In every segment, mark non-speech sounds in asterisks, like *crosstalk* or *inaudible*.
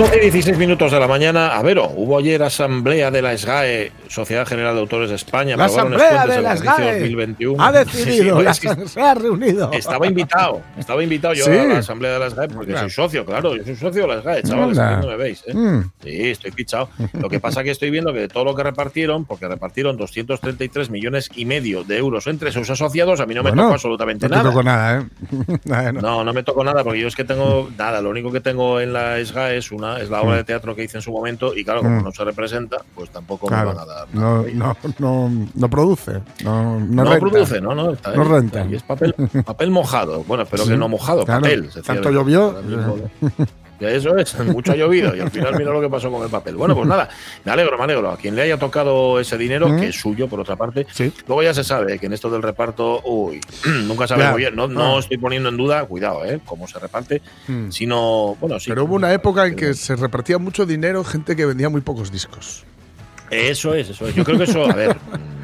12 y 16 minutos de la mañana, a ver, hubo ayer asamblea de la SGAE, Sociedad General de Autores de España. La asamblea de la SGAE 2021. ha decidido, *laughs* Sí, es que se ha reunido. estaba invitado, estaba invitado yo Sí. a la asamblea de la SGAE porque Claro. soy socio, claro, yo soy socio de la SGAE, chavales, no me veis. ¿eh? Mm. Sí, estoy fichado. Lo que pasa que estoy viendo que de todo lo que repartieron, porque repartieron 233 millones y medio de euros entre sus asociados, a mí no me Bueno, tocó absolutamente no te nada. tocó nada, ¿eh? *laughs* No, no me tocó nada porque yo es que tengo nada. Lo único que tengo en la SGA es una es la obra de teatro que hice en su momento y claro, como Mm. no se representa, pues tampoco Claro, me van a dar. nada. no, no, no, no produce, no, no, No, renta. produce, no, no. Está No renta. Y es papel, papel mojado. Bueno, espero Sí, que no mojado, claro. papel. Tanto llovió. Eso es, *laughs* mucho ha llovido y al final mira lo que pasó con el papel. Bueno, pues nada, me alegro, me alegro. A quien le haya tocado ese dinero, Mm. que es suyo por otra parte, Sí. luego ya se sabe que en esto del reparto, uy, *clears throat* nunca sabe Ya. muy bien. No, no Ah. estoy poniendo en duda, cuidado, ¿eh? Cómo se reparte, Mm. sino, bueno, sí. Pero hubo una época en que se repartía mucho dinero gente que vendía muy pocos discos. Eso es, eso es. Yo creo que eso, a ver, *laughs*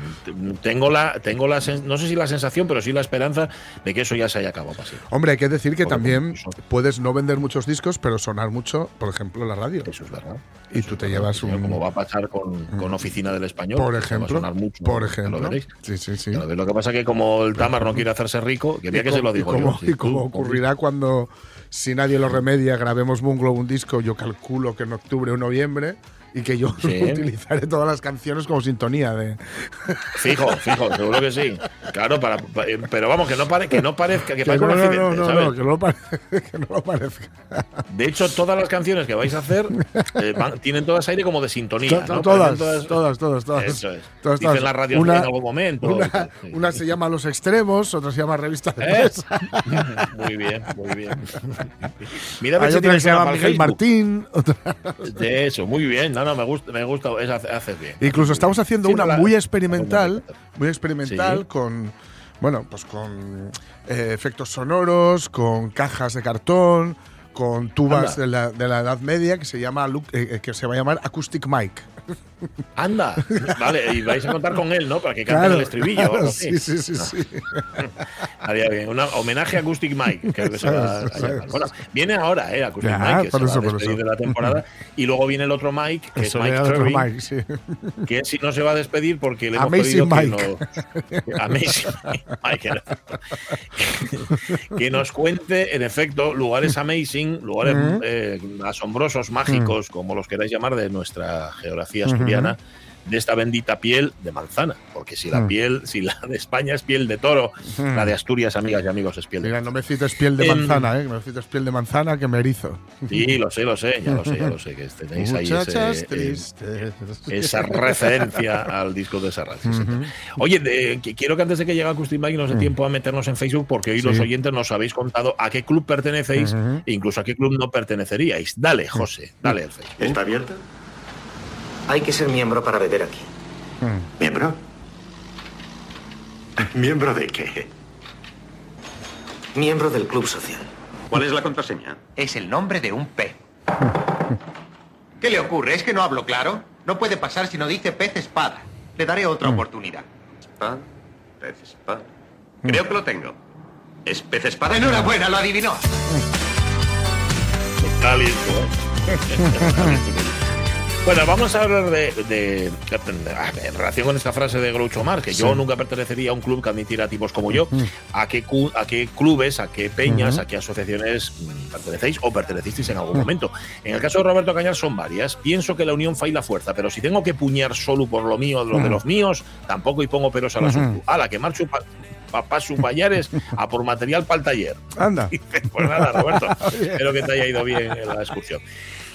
tengo la, tengo la, no sé si la sensación, pero sí la esperanza de que eso ya se haya acabado así. Hombre, hay que decir que Porque también puedes no vender muchos discos, pero sonar mucho, por ejemplo, en la radio. Eso es verdad. Y Eso tú te llevas un- Como va a pasar con, con Oficina del Español. Por se va a ejemplo, sonar mucho, por ejemplo. Lo veréis. Sí, sí, sí. Lo. Lo que pasa es que como el Tamar no quiere hacerse rico, quería que se lo digo y como, yo. Y como ocurrirá cuando, si nadie lo remedia, grabemos Bungalow un disco, yo calculo que en octubre o noviembre, y que yo *laughs* Sí. utilizaré todas las canciones como sintonía de... *laughs* Fijo, fijo, seguro que sí. Claro, para, pa- eh, pero vamos, que no, pare, que no parezca que, Que no, un no, accidente, no, no, ¿sabes? no, que no lo pare- *laughs* que no lo parezca. De hecho, todas las canciones que vais a hacer eh, van- tienen todas aire como de sintonía. To- ¿no? to- todas, todas, todas, todas. Eso es. Todas, Dicen las radios en algún momento. Una, sí. se llama Los Extremos, otra se llama Revista de ¿Eh? Muy bien, muy bien. Mira, Hay otra que se llama Miguel Facebook. Martín. otra- De eso, muy bien. No, no, me gusta, me gusta. es- haces bien. Incluso estamos haciendo Sí, una la- muy experimental, muy experimental Sí. con, bueno, pues con eh, efectos sonoros, con cajas de cartón, con tubas de la, de la Edad Media que se llama eh, eh, que se va a llamar Acoustic Mic. *laughs* Anda, vale, y vais a contar con él, ¿no? Para que cante el estribillo. claro, *laughs* sí, sí, sí, sí. Haría bien. Un homenaje a Acoustic Mike, creo que se va a llamar. Bueno, viene ahora, ¿eh? Acoustic Ya, Mike, que se eso, va a despedir de la temporada. Y luego viene el otro Mike, que Eso es Mike sí. que si no se va a despedir porque le hemos Amazing pedido Mike. *laughs* que nos, Amazing Mike, que nos cuente, en efecto, lugares amazing, lugares Ujú. eh, asombrosos, mágicos, como los queráis llamar, de nuestra geografía asturiana. De esta bendita piel de manzana, porque si la Mm. piel, si la de España es piel de toro, Mm. la de Asturias, amigas y amigos, es piel de Mira, no me cites piel de manzana, ¿eh? No me cites piel de manzana que me erizo. Sí, lo sé, lo sé, ya lo sé, ya lo sé, que tenéis ahí Muchachas ese, eh, tristes. esa referencia al disco de Serrat. sí. Oye, de- que quiero que antes de que llegue Acoustic Mike nos dé tiempo a meternos en Facebook, porque hoy Mm. Sí. los oyentes nos habéis contado a qué club pertenecéis e incluso a qué club no perteneceríais. Dale, José, dale el Facebook. ¿Está abierto? Hay que ser miembro para beber aquí. ¿Miembro? ¿Miembro de qué? Miembro del club social. ¿Cuál es la contraseña? Es el nombre de un pez. *laughs* ¿Qué le ocurre? ¿Es que no hablo claro? No puede pasar si no dice pez espada. Le daré otra oportunidad. Espada. Pez espada. Creo que lo tengo. ¿Es pez espada? Enhorabuena, lo adivinó. Está *laughs* Bueno, vamos a hablar de, de- en relación con esta frase de Groucho Marx, que yo nunca pertenecería a un club que admitiera a tipos como yo. ¿A qué, a qué clubes, a qué peñas, a qué asociaciones mm, pertenecéis o pertenecisteis en algún momento? En el caso de Roberto Cañar son varias. Pienso que la unión fa y la fuerza, pero si tengo que puñar solo por lo mío, lo de los míos, tampoco y pongo peros al asunto. ¡Hala, que marcho pa, papá sus bayares a por material para el taller! Anda. *laughs* Pues nada, Roberto, *laughs* espero que te haya ido bien en la excursión.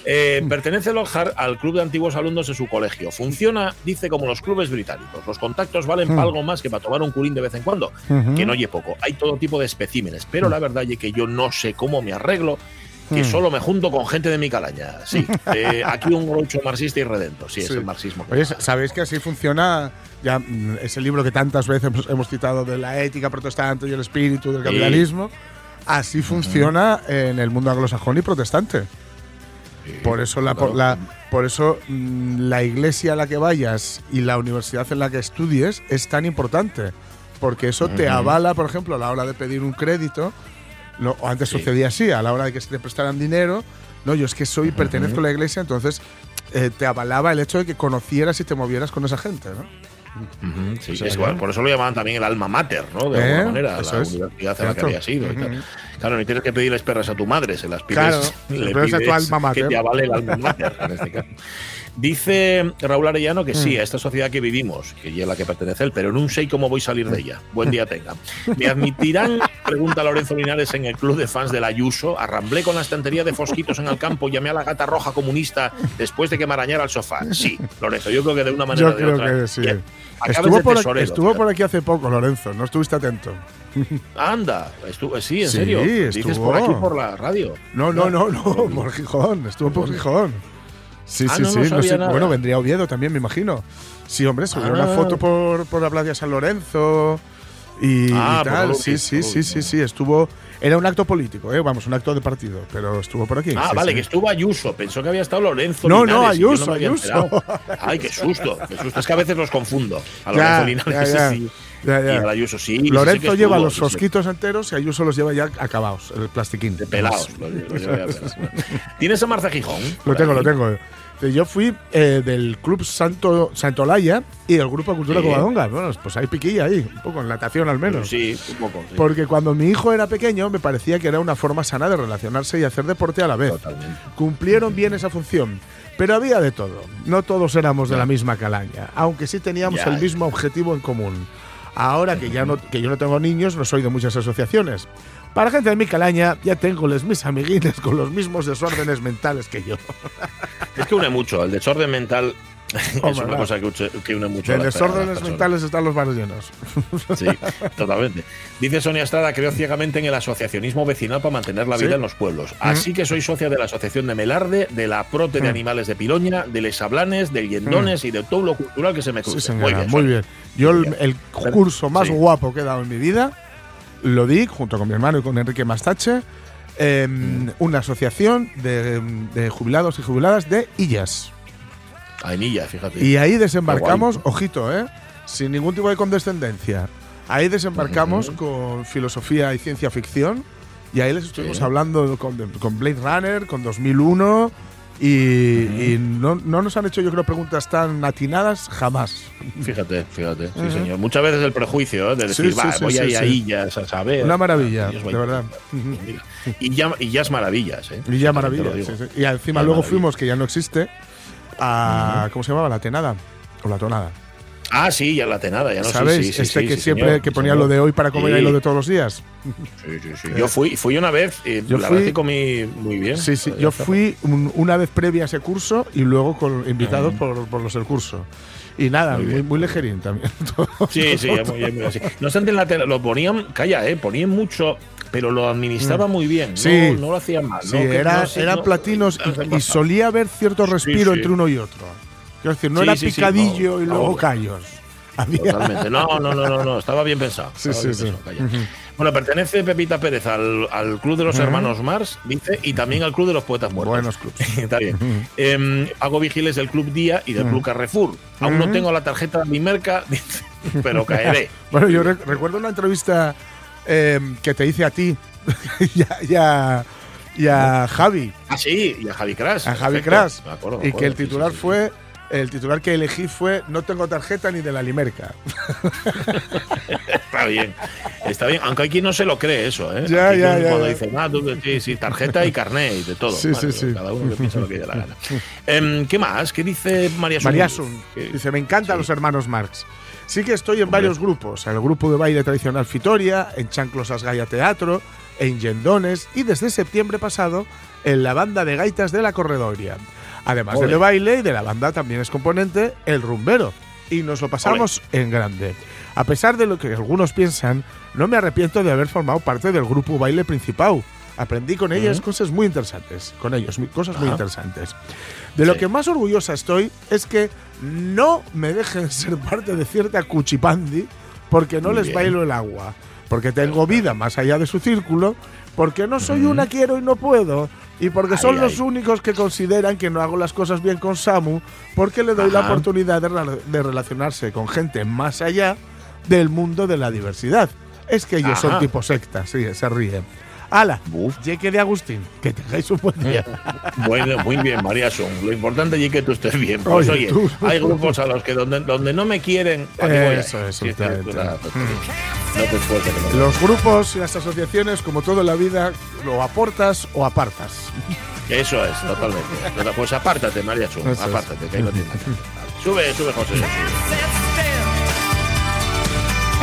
Eh, pertenece Lockhart al club de antiguos alumnos de su colegio. Funciona, dice, como los clubes británicos. Los contactos valen para algo más que para tomar un curín de vez en cuando, que no oye poco. Hay todo tipo de especímenes, pero la verdad es que yo no sé cómo me arreglo, que solo me junto con gente de mi calaña. Sí, *laughs* eh, aquí un groucho marxista y redento. Sí, es el marxismo. Oye, ¿sabéis que así funciona ya mm, ese libro que tantas veces hemos, citado de la ética protestante y el espíritu del Sí. capitalismo? Así funciona en el mundo anglosajón y protestante. Por eso, la, por, la- por eso mm, la iglesia a la que vayas y la universidad en la que estudies es tan importante. Porque eso te avala, por ejemplo, a la hora de pedir un crédito. No, o antes Sí. sucedía así, a la hora de que se te prestaran dinero. No, yo es que soy, pertenezco a la iglesia, entonces eh, te avalaba el hecho de que conocieras y te movieras con esa gente, ¿no? Ujú, sí, O sea, es igual, por eso lo llamaban también el alma mater, ¿no? De ¿Eh? alguna manera, Eso la es. universidad en la que había sido. y tal. Claro, ni tienes que pedirles perras a tu madre, se las pides. Claro, *laughs* le pides a tu alma mater. Que te avale el alma mater, en este caso. Dice Raúl Arellano que Mm. sí, a esta sociedad que vivimos, que es la que pertenece él, pero no sé cómo voy a salir de ella. Buen día tenga. ¿Me admitirán, *laughs* pregunta Lorenzo Linares, en el club de fans del Ayuso? Arramblé con la estantería de fosquitos en el campo, llamé a la gata roja comunista después de que me arañara el sofá. Sí, Lorenzo, yo creo que de una manera Yo o de creo otra. que sí. Estuvo, por aquí, estuvo por aquí hace poco, Lorenzo. No estuviste atento. *laughs* Anda, estuvo, sí, en Sí, serio. Dices estuvo. por aquí por la radio. No, no, no, no, por Gijón. Estuvo por *laughs* Gijón. Sí, Ah, sí, no, sí. no no sé. Bueno, vendría Oviedo también, me imagino. Sí, hombre, subió una Ah. foto por, por la playa San Lorenzo y, Ah, y tal. Sí, sí, sí, sí, no. sí. Estuvo. Era un acto político, ¿eh? vamos, un acto de partido, pero estuvo por aquí. Ah, sí, vale, sí. que estuvo Ayuso. Pensó que había estado Lorenzo. No, no, Linares, Ayuso, había Ayuso. Ay, qué susto, qué susto. Es que a veces los confundo. A Ya, Lorenzo Linares ya, ya. y, Ya, y Ayuso sí. Lorenzo lleva los fosquitos enteros y Ayuso los lleva ya acabados, el plastiquín. De pelados. *laughs* ¿Tienes a Marza Gijón? Lo tengo, lo tengo. Yo fui eh, del Club Santo Santolaya y del Grupo Cultura Sí. Covadonga. Bueno, pues hay piquilla ahí, un poco en natación al menos. Sí, un poco. sí. Porque cuando mi hijo era pequeño me parecía que era una forma sana de relacionarse y hacer deporte a la vez. Totalmente. Cumplieron bien esa función. Pero había de todo. No todos éramos de la misma calaña, aunque sí teníamos Ya, el mismo objetivo en común. Ahora que ya no, que yo no tengo niños, no soy de muchas asociaciones. Para gente de mi calaña, ya tengo les mis amiguines con los mismos desórdenes mentales que yo. Es que une mucho. El desorden mental *laughs* es una cosa que, une mucho. De a a desórdenes mentales están los bares llenos. *laughs* Sí, totalmente. Dice Sonia Estrada, creo ciegamente en el asociacionismo vecinal para mantener la vida Sí. en los pueblos. Así que soy socia de la Asociación de Melarde, de la Prote de Mm. Animales de Piloña, de Les Hablanes, del Yendones y de todo lo cultural que se me cruce. Sí, señora, Muy bien, muy bien. Yo el, curso más Sí. guapo que he dado en mi vida lo di junto con mi hermano y con Enrique Mastache en Mm. una asociación de, de jubilados y jubiladas de Illas. Ainilla, fíjate. Y ahí desembarcamos, ojito, ¿eh? sin ningún tipo de condescendencia. Ahí desembarcamos con filosofía y ciencia ficción. Y ahí les estuvimos Sí. hablando con, con Blade Runner, con 2001. Y, y no, no nos han hecho, yo creo, preguntas tan atinadas jamás. Fíjate, fíjate. Sí, Ujú. señor. Muchas veces el prejuicio ¿eh? de decir, sí, va, voy sí, ahí sí. a a saber. Una maravilla, de verdad. Y ya, y ya es maravillas, ¿eh? Y ya Te maravilla. lo digo. sí, sí. Y encima Ya luego fuimos, que ya no existe, a. ¿Cómo se llamaba? La tenada. O la tonada. Ah, sí, ya la tenada, ya no sé. ¿Sabes? sí, sí, este sí, que siempre señor, que ponía señor. lo de hoy para comer y lo de todos los días. Sí, sí, sí. Yo fui, fui una vez y Yo la fui- verdad que comí muy bien. Sí, sí. Yo fui un- una vez previa a ese curso y luego con invitados por, por los del curso. Y nada, Muy muy, también. *laughs* Sí, sí, ya muy, ya muy así. No obstante, en la tele lo ponían, calla, eh, ponían mucho, pero lo administraba muy bien. Mm. Sí. No, no lo hacían mal. Sí, no, era- no eran no- platinos y, *laughs* y solía haber cierto respiro sí. entre uno y otro. Quiero decir, no Sí, era sí, sí, picadillo y luego callos. *laughs* Totalmente. No, no, no, no, no, estaba bien pensado. Sí, estaba sí, bien sí. pensado, calla. Bueno, pertenece Pepita Pérez al, al Club de los Hermanos Mars, dice, y también al Club de los Poetas Muertos. Buenos clubs. *laughs* Está bien. Em, hago vigiles del Club Día y del Club Carrefour. Aún no tengo la tarjeta de mi merca, dice, pero caeré. Bueno, yo rec- recuerdo una entrevista eh, que te hice a ti, *laughs* ya, ya, y a Javi. Ah, sí, y a Javi Crash. A Javi. Crash. Me acuerdo, me Y que el sí, titular sí, sí. fue. El titular que elegí fue No tengo tarjeta ni de la Limerca. *laughs* Está bien, está bien. Aunque quien no se lo cree eso, ¿eh? Ya, Aquí ya, Cuando dicen, ah, tú, sí, sí, tarjeta y carnet y de todo. Sí, sí, sí. Cada uno que piensa lo que le da la gana. Em, ¿Qué más? ¿Qué dice María Sun? María Sun ¿Qué- dice: Me encantan los hermanos Marx. Sí que estoy en varios grupos: en el grupo de baile tradicional Fitoria, en Chanclos Asgaya Teatro, en Yendones y desde septiembre pasado en la banda de gaitas de la Corredoria. Además Ole. de baile y de la banda también es componente El Rumbero. Y nos lo pasamos en grande. A pesar de lo que algunos piensan, no me arrepiento de haber formado parte del grupo baile principal. Aprendí con ellas cosas muy interesantes. Con ellos, cosas muy Ajá. interesantes. De lo Sí. que más orgullosa estoy es que no me dejen *laughs* ser parte de cierta cuchipandi porque no Muy les bien. bailo el agua. Porque tengo vida más allá de su círculo. Porque no soy una quiero y no puedo. Y porque son Ay, los únicos que consideran que no hago las cosas bien con Samu. Porque le doy la oportunidad de, de relacionarse con gente más allá del mundo de la diversidad. Es que ellos son tipo secta, sí, se ríen. ¡Hala! Buf. Yeque de Agustín, que tengáis un buen día. *laughs* Bueno, muy bien, María Sun. Lo importante es que tú estés bien. Pues Oye, oye, tú- hay grupos a los que donde, donde no me quieren. Eso es, Sí, es que exactamente. es una tontería. No te esfuerces. que no. Los grupos y las asociaciones, como todo en la vida, lo aportas o apartas. Eso es, totalmente. Pero, Pues apártate, María Sun. Eso es. Apártate, que ahí no tienes. Sube, sube, José.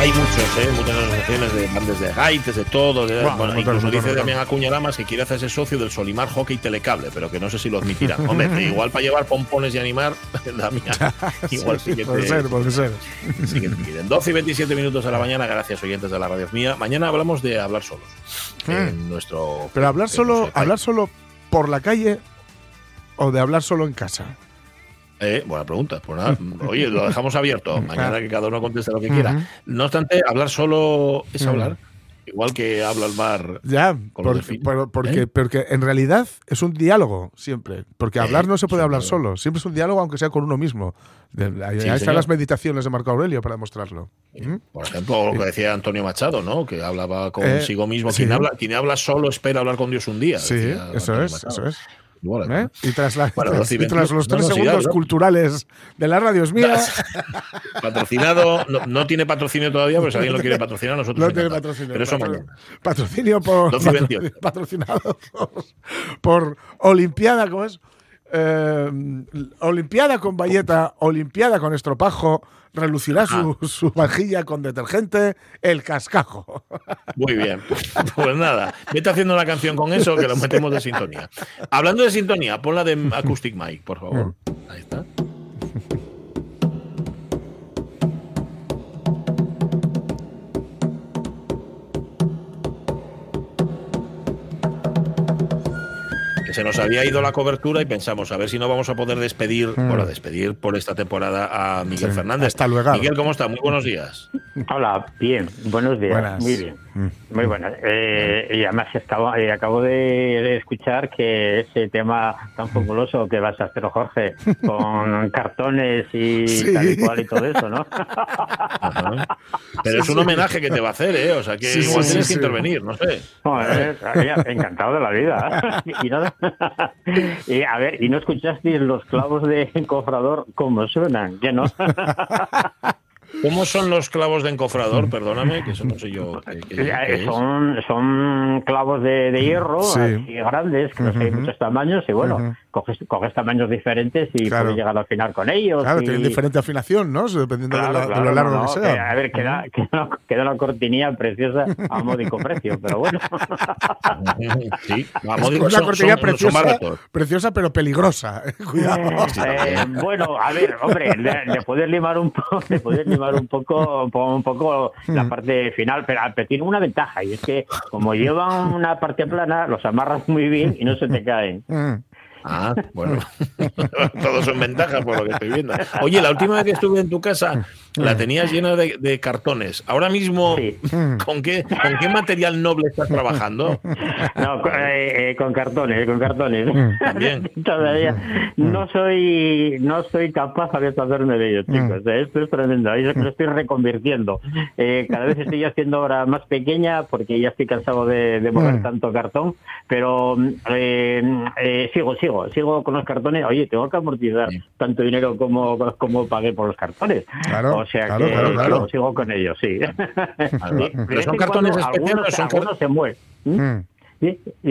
Hay muchos, ¿eh? muchas asociaciones de bandas de gaites, de todo. de- bueno, incluso dice. Damián Acuña Lamas que quiere hacerse socio del Solimar Hockey Telecable, pero que no sé si lo admitirán. Hombre, *laughs* igual para llevar pompones y animar, *laughs* Damián, *laughs* igual sí, que puede te, ser, puede ser. sí que te piden. 12 y 27 minutos a la mañana, gracias oyentes de la radio mía. Mañana hablamos de hablar solos. En nuestro. Pero hablar solo, hablar solo por la calle o de hablar solo en casa. Eh, buena pregunta. Pues nada, *laughs* oye, lo dejamos abierto. Mañana que cada uno conteste lo que quiera. No obstante, hablar solo es hablar. Igual que habla el mar. Ya, Con por- por- porque, ¿Eh? porque en realidad es un diálogo siempre. Porque hablar no se puede sí, hablar claro. solo. Siempre es un diálogo, aunque sea con uno mismo. Sí, ahí están señor. las meditaciones de Marco Aurelio para demostrarlo. ¿Mm? Por ejemplo, lo que decía Antonio Machado, ¿no? Que hablaba Eh, consigo mismo. Quien, habla, quien habla solo espera hablar con Dios un día. Sí, decía eso es, eso es. ¿Eh? Y tras, la- Bueno, tras- 12 y y tras 22. los No, tres no, segundos culturales de la radio es mía, *laughs* Patrocinado, no, no tiene patrocinio todavía, pero si alguien lo quiere patrocinar, nosotros. no tiene patrocinio. Pero eso Patro- mañana. Patrocinio por. 12 y 28. patrocinado por, por Olimpiada, ¿cómo es? Eh, Olimpiada con bayeta, Olimpiada con estropajo, relucirá su, su vajilla con detergente, el cascajo. Muy bien. Pues nada, vete haciendo una canción con eso que lo metemos de sintonía. Hablando de sintonía, ponla de Acoustic Mike, por favor. Ahí está. Se nos había ido la cobertura y pensamos a ver si no vamos a poder despedir, bueno, despedir por esta temporada a Miguel Sí, Fernández. hasta luego. Miguel, ¿cómo está? Muy buenos días. Hola, bien, buenos días. Buenas. Muy bien, muy buenas. Eh, y además acabo, eh, acabo de, de escuchar que ese tema tan fabuloso que vas a hacer, Jorge, *laughs* con cartones y Sí. tal y cual y todo eso, ¿no? Ajá. *laughs* Pero es un homenaje que te va a hacer, ¿eh? O sea que Sí, igual sí, tienes sí, que sí. intervenir, no sé. *laughs* Encantado de la vida. y, no, y, *laughs* a ver, ¿y no escuchasteis los clavos de encofrador cómo suenan? ¿Qué no? *laughs* ¿Cómo son los clavos de encofrador? Perdóname, que eso no sé yo. qué- qué- Eh, qué son, son clavos de, de hierro, Sí. así grandes, que los hay muchos tamaños, y bueno, coges, coges tamaños diferentes y Claro. puedes llegar al final con ellos. Claro, y- tienen diferente afinación, ¿no? Dependiendo de, Claro, lo largo no, que sea. que, a ver, queda, queda, queda una cortinilla preciosa a módico precio, pero bueno. *laughs* Sí, Es vamos, digo, una cortinilla son- preciosa, preciosa, pero peligrosa. *laughs* Cuidado. Eh, bueno, a ver, hombre, le, le puedes limar un poco, le puedes limar un poco, un poco, un poco la parte final, pero, pero tiene una ventaja y es que como llevan una parte plana, los amarras muy bien y no se te caen. Ah, bueno. *laughs* Todos son ventajas por lo que estoy viendo. Oye, la última vez que estuve en tu casa, la tenías llena de, cartones. Ahora mismo, *laughs* ¿con, qué, ¿con qué material noble estás trabajando? *laughs* No, eh, eh, con, cartones, con cartones. *laughs* También. Todavía no soy no soy capaz de hacerme de ellos, chicos. Esto es tremendo. Yo lo estoy reconvirtiendo. cada vez estoy haciendo ahora más pequeña porque ya estoy cansado de, mover tanto cartón, pero sigo, sigo, sigo con los cartones. Oye, tengo que amortizar tanto dinero como, como pagué por los cartones. Claro, o sea claro, que claro, claro. sigo con ellos, sí. *laughs* Pero son cartones especiales, algunos, son algunos se mueven. ¿Mm?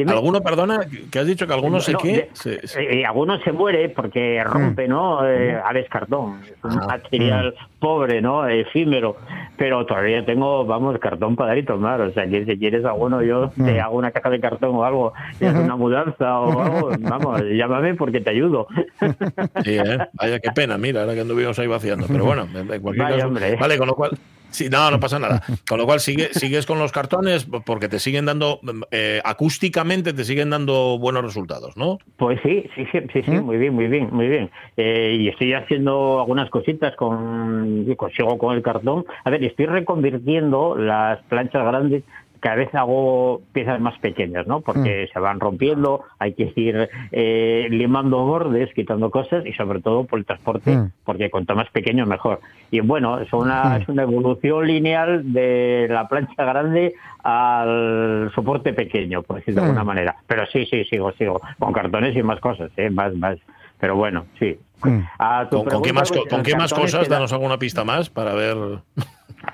¿Alguno, perdona, que has dicho que algunos se qué? Eh, algunos se muere porque rompe, ¿no? Eh, a cartón, es un material pobre, ¿no? Efímero, pero todavía tengo, vamos, cartón para dar y tomar, o sea, que si quieres alguno, yo te hago una caja de cartón o algo, una mudanza o *laughs* algo, vamos, llámame porque te ayudo. Sí, ¿eh? Vaya, qué pena, mira, ahora que anduvimos ahí vaciando, pero bueno, *laughs* en cualquier caso, vale, con lo cual... Sí, no, no pasa nada. Con lo cual sigue, sigues con los cartones porque te siguen dando, eh, acústicamente te siguen dando buenos resultados, ¿no? Pues sí, sí, sí, sí, sí ¿Mm? muy bien, muy bien, muy bien. Eh, y estoy haciendo algunas cositas con, consigo con el cartón. A ver, estoy reconvirtiendo las planchas grandes cada vez hago piezas más pequeñas, ¿no? Porque mm. se van rompiendo, hay que ir eh, limando bordes, quitando cosas y sobre todo por el transporte, mm. porque cuanto más pequeño mejor. Y bueno, es una, mm. es una evolución lineal de la plancha grande al soporte pequeño, por decirlo de alguna manera. Pero sí, sí, sigo, sigo, con cartones y más cosas, ¿eh? Más, más. Pero bueno, sí. ¿Con, qué más, ¿con qué más cosas? Danos alguna pista más para ver.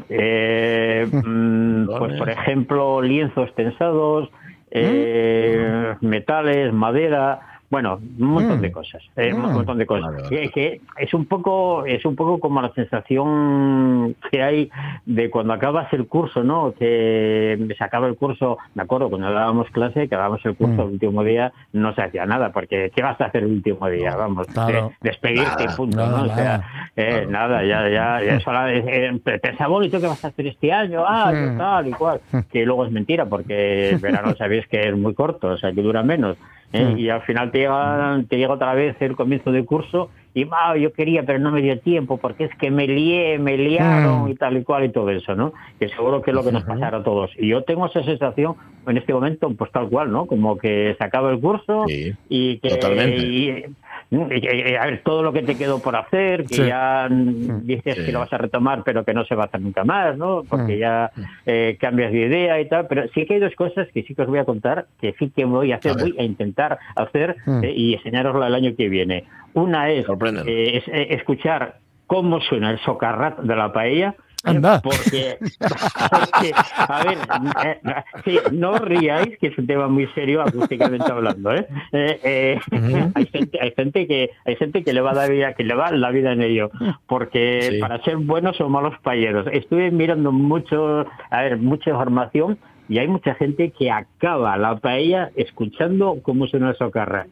Eh, *laughs* mm, pues por ejemplo, lienzos tensados, eh, metales, madera, bueno, un montón de mm. cosas, eh, un mm. montón de cosas. Que, es un poco, es un poco como la sensación que hay de cuando acabas el curso, ¿no? Que se acaba el curso, me acuerdo cuando dábamos clase, que dábamos el curso el último día, no se hacía nada, porque ¿qué vas a hacer el último día? Vamos, despedirte, punto, ¿no? O sea, eh, nada, ya, ya, ya eso eh, pensa bonito que vas a hacer este año, ah, tal y cual, que luego es mentira, porque el verano *laughs* sabéis que es muy corto, o sea, que dura menos. ¿eh? y al final te llega, te llega otra vez el comienzo del curso y ah, yo quería pero no me dio tiempo porque es que me lié, me liaron y tal y cual y todo eso, ¿no? Que seguro que es lo que nos pasará a todos. Y yo tengo esa sensación en este momento pues tal cual, ¿no? Como que se acaba el curso y que totalmente. A ver, todo lo que te quedó por hacer, que ya dices que lo vas a retomar, pero que no se va a hacer nunca más, ¿no? Porque ya eh, cambias de idea y tal. Pero sí que hay dos cosas que sí que os voy a contar, que sí que voy a hacer, voy a intentar hacer eh, y enseñaroslo el año que viene. Una es, eh, eh, escuchar cómo suena el socarrat de la paella. Anda. *laughs* Porque, a ver, eh, no ríais, que es un tema muy serio acústicamente hablando, ¿eh? hay, gente, hay gente que hay gente que le va a dar vida, que le va la vida en ello, porque para ser buenos o malos payeros. Estuve mirando mucho, a ver, mucha información y hay mucha gente que acaba la paella escuchando cómo suena el socarrat.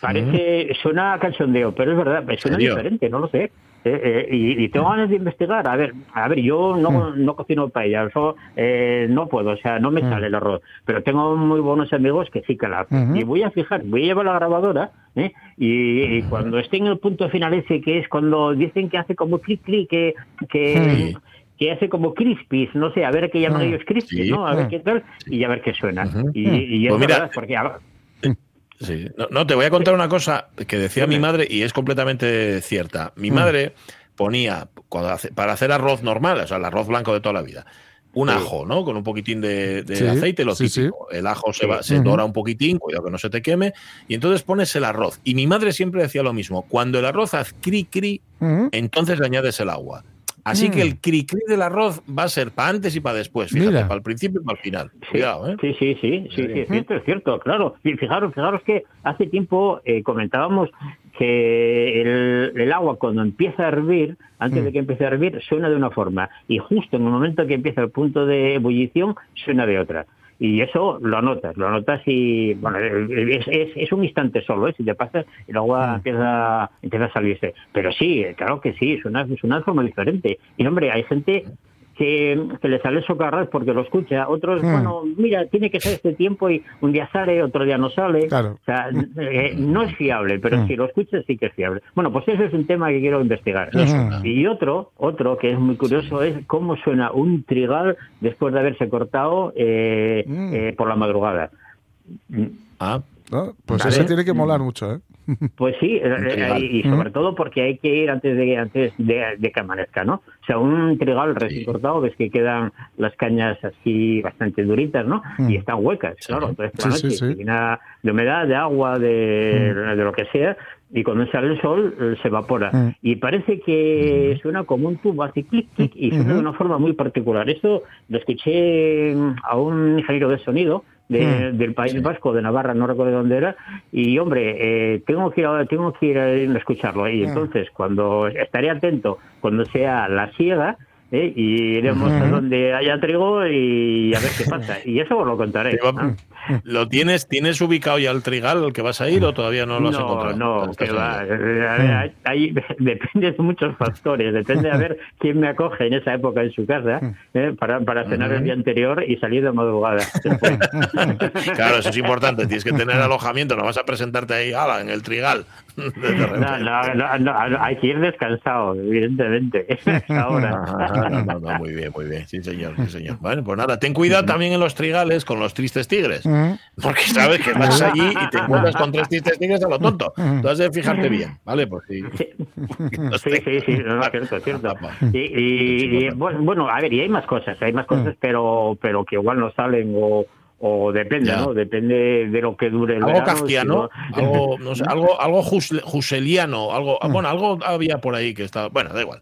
Parece, suena a cachondeo, pero es verdad, suena diferente, no lo sé. Eh, eh, y, tengo ganas de investigar. A ver, a ver, yo no, mm. no cocino paella, eso eh, no puedo, o sea, no me mm. sale el arroz. Pero tengo muy buenos amigos que sí que la hacen. Y voy a fijar, voy a llevar la grabadora y, cuando esté en el punto final ese, que es cuando dicen que hace como clic clic, que, que, que hace como crispies, no sé, a ver qué llaman ellos crispies, ¿no? A ver qué tal, y a ver qué suena. Y, y pues mira, porque Sí. No, te voy a contar una cosa que decía mi madre y es completamente cierta. Mi mm. madre ponía, para hacer arroz normal, o sea, el arroz blanco de toda la vida, un ajo, ¿no? Con un poquitín de, aceite, lo típico. El ajo se, va, se dora un poquitín, cuidado que no se te queme, y entonces pones el arroz. Y mi madre siempre decía lo mismo, cuando el arroz haz cri cri, entonces le añades el agua. Así que mm. el cri-cri del arroz va a ser para antes y para después, fíjate, para el principio y para el final. Cuidado, ¿eh? Sí, sí, sí, sí, es cierto, es cierto, claro. Y fijaros, fijaros que hace tiempo eh, comentábamos que el, agua cuando empieza a hervir, antes de mm. que empiece a hervir, suena de una forma. Y justo en el momento que empieza el punto de ebullición, suena de otra y eso lo notas, lo notas y bueno, es, es, un instante solo, ¿eh? si te pasa el agua empieza, empieza a salirse. Pero sí, claro que sí, es una, es una forma diferente. Y hombre, hay gente que, que le sale socarrat porque lo escucha, otros, bueno, mira, tiene que ser este tiempo y un día sale, otro día no sale. Claro. O sea, eh, no es fiable, pero si lo escuchas sí que es fiable. Bueno, pues ese es un tema que quiero investigar. Y otro, otro que es muy curioso es cómo suena un trigal después de haberse cortado eh, eh, por la madrugada. Ah, ¿no? Pues ese tiene que molar mucho, ¿eh? Pues sí, eh, trigal. y sobre todo porque hay que ir antes de antes de, de que amanezca, ¿no? O sea, un trigal recién cortado, ves que quedan las cañas así bastante duritas, ¿no? Y están huecas, claro. Entonces, por la noche llena de humedad, de agua, de, de lo que sea, y cuando sale el sol eh, se evapora. Mm. Y parece que suena como un tubo, hace clic, clic, y suena de una forma muy particular. Esto lo escuché mm, a un ingeniero de sonido de- del País Vasco, de Navarra, no recuerdo de dónde era, y hombre, eh, tengo que ir tengo que ir a escucharlo. Y entonces, cuando estaré atento, cuando sea la siega, ¿eh? y iremos a donde haya trigo y a ver qué pasa. Y eso os lo contaré. ¿Lo tienes, tienes ubicado ya el trigal al que vas a ir o todavía no lo has no, encontrado? no, que va. a ver, *laughs* depende de muchos factores. Depende de ver quién me acoge en esa época en su casa eh, para, para cenar el día anterior y salir de madrugada. *laughs* Claro, eso es importante. Tienes que tener alojamiento. No vas a presentarte ahí, ala, en el trigal. No, no, no, no, hay que ir descansado, evidentemente. *laughs* *laughs* Ahora. Ajá, no, no, no, muy bien, muy bien. Sí, señor, sí, señor. Bueno, pues nada, ten cuidado también en los trigales con los tristes tigres. Porque sabes que vas allí y te encuentras con tres tristes tigres a lo tonto. Tú has de fijarte bien, ¿vale? Pues sí. Sí, *laughs* sí, sí, no, no, cierto, cierto. Y, y- y, bueno, bueno, a ver, y hay más cosas, hay más cosas, pero pero que igual no salen o, o depende, Ya. ¿no? Depende de lo que dure el Algo verano. kafkiano, si no- algo, *laughs* no sé, algo, algo hus- huseliano, algo, bueno, algo había por ahí que estaba, bueno, da igual.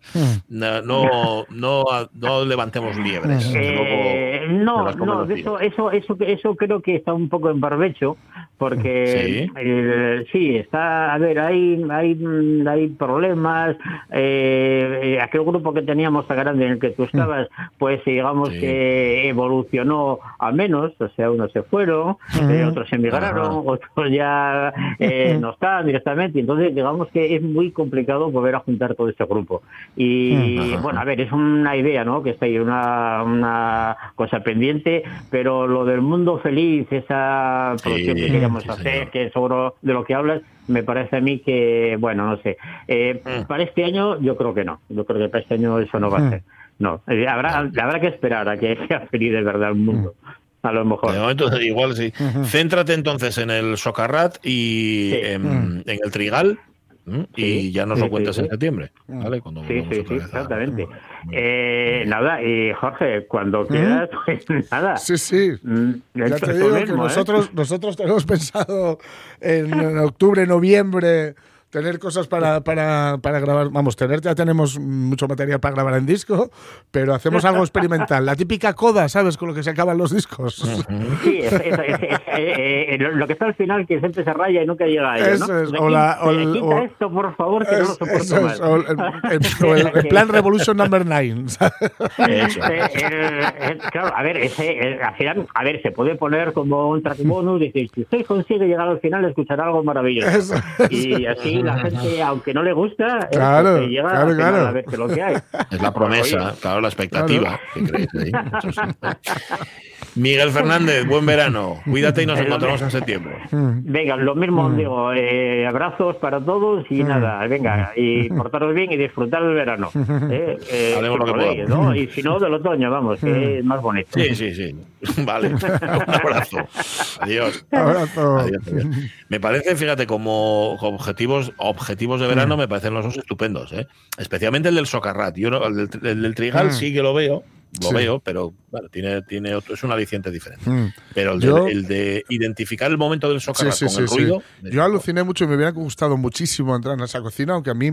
No, no, no, no levantemos liebres. Eh, no, no, eso, eso, eso, eso creo que está un poco en barbecho, porque Sí. eh, sí, está, a ver, hay, hay, mm, hay problemas. eh, eh, aquel grupo que teníamos tan grande en el que tú estabas, pues digamos Sí. que evolucionó a menos, o sea, unos se fueron, eh, otros emigraron, Ajá. otros ya eh, no están directamente, entonces digamos que es muy complicado volver a juntar todo este grupo. Y bueno, a ver, es una idea, ¿no? Que está ahí, una, una cosa pendiente, pero lo del mundo feliz, esa producción que queríamos sí, hacer, señor. que seguro de lo que hablas, me parece a mí que, bueno, no sé. Eh, Mm. Para este año yo creo que no, yo creo que para este año eso no va a ser. No, Eh, habrá, habrá que esperar a que *laughs* sea feliz de verdad el mundo. A lo mejor. De momento, igual sí. Céntrate entonces en el socarrat y Sí. en, en el trigal. ¿M? Y ya nos sí, lo cuentas sí, en sí. septiembre. ¿vale? Cuando Sí, sí, sí, a- exactamente. Eh, nada, y Jorge, cuando quieras, *laughs* pues nada. Sí, sí. Mm, Ya esto- te digo que ¿eh? nosotros, nosotros tenemos *laughs* pensado en, en octubre, noviembre, tener cosas para, para, para grabar. Vamos, tener ya tenemos mucho material para grabar en disco, pero hacemos algo experimental. La típica coda, ¿sabes? Con lo que se acaban los discos. Sí, es- es- es- es- eh, eh, lo que está al final que siempre se raya y nunca llega a ello, Eso ¿no? es, De o la- o el- quita o- esto, por favor, que no lo soporto eso más. o el, el- *laughs* el- plan Revolution Number 9. *laughs* Eso. Eh, claro, a ver, ese, al final, a ver, se puede poner como un track bonus, dice, si usted consigue llegar al final, escuchará algo maravilloso. Eso, y así la gente, aunque no le gusta, eh, Claro, pues, llega claro, final claro. a ver qué es lo que hay. Es la promesa, Oye. claro, la expectativa que creéis ahí. *laughs* Miguel Fernández, buen verano. Cuídate y nos encontramos en septiembre. Venga, lo mismo os digo, eh, abrazos para todos y nada, venga, y *laughs* portaros bien y disfrutar del verano. *laughs* Eh, eh, Haremos lo que podamos. ¿no? Y si no, del otoño, vamos, que es más bonito. Sí, sí, sí. *laughs* Vale. Un abrazo. Adiós. Abrazo. Adiós, adiós. Me parece, fíjate, como objetivos, objetivos de verano, me parecen los dos estupendos, ¿eh? Especialmente el del Socarrat. Yo no- el, del, el del Trigal Mm. sí que lo veo, lo Sí. veo, pero bueno, tiene, tiene otro, es un aliciente diferente. Mm. Pero el de, Yo- el de identificar el momento del Socarrat sí, con sí, el sí. ruido. Yo aluciné mucho y me hubiera gustado muchísimo entrar en esa cocina, aunque a mí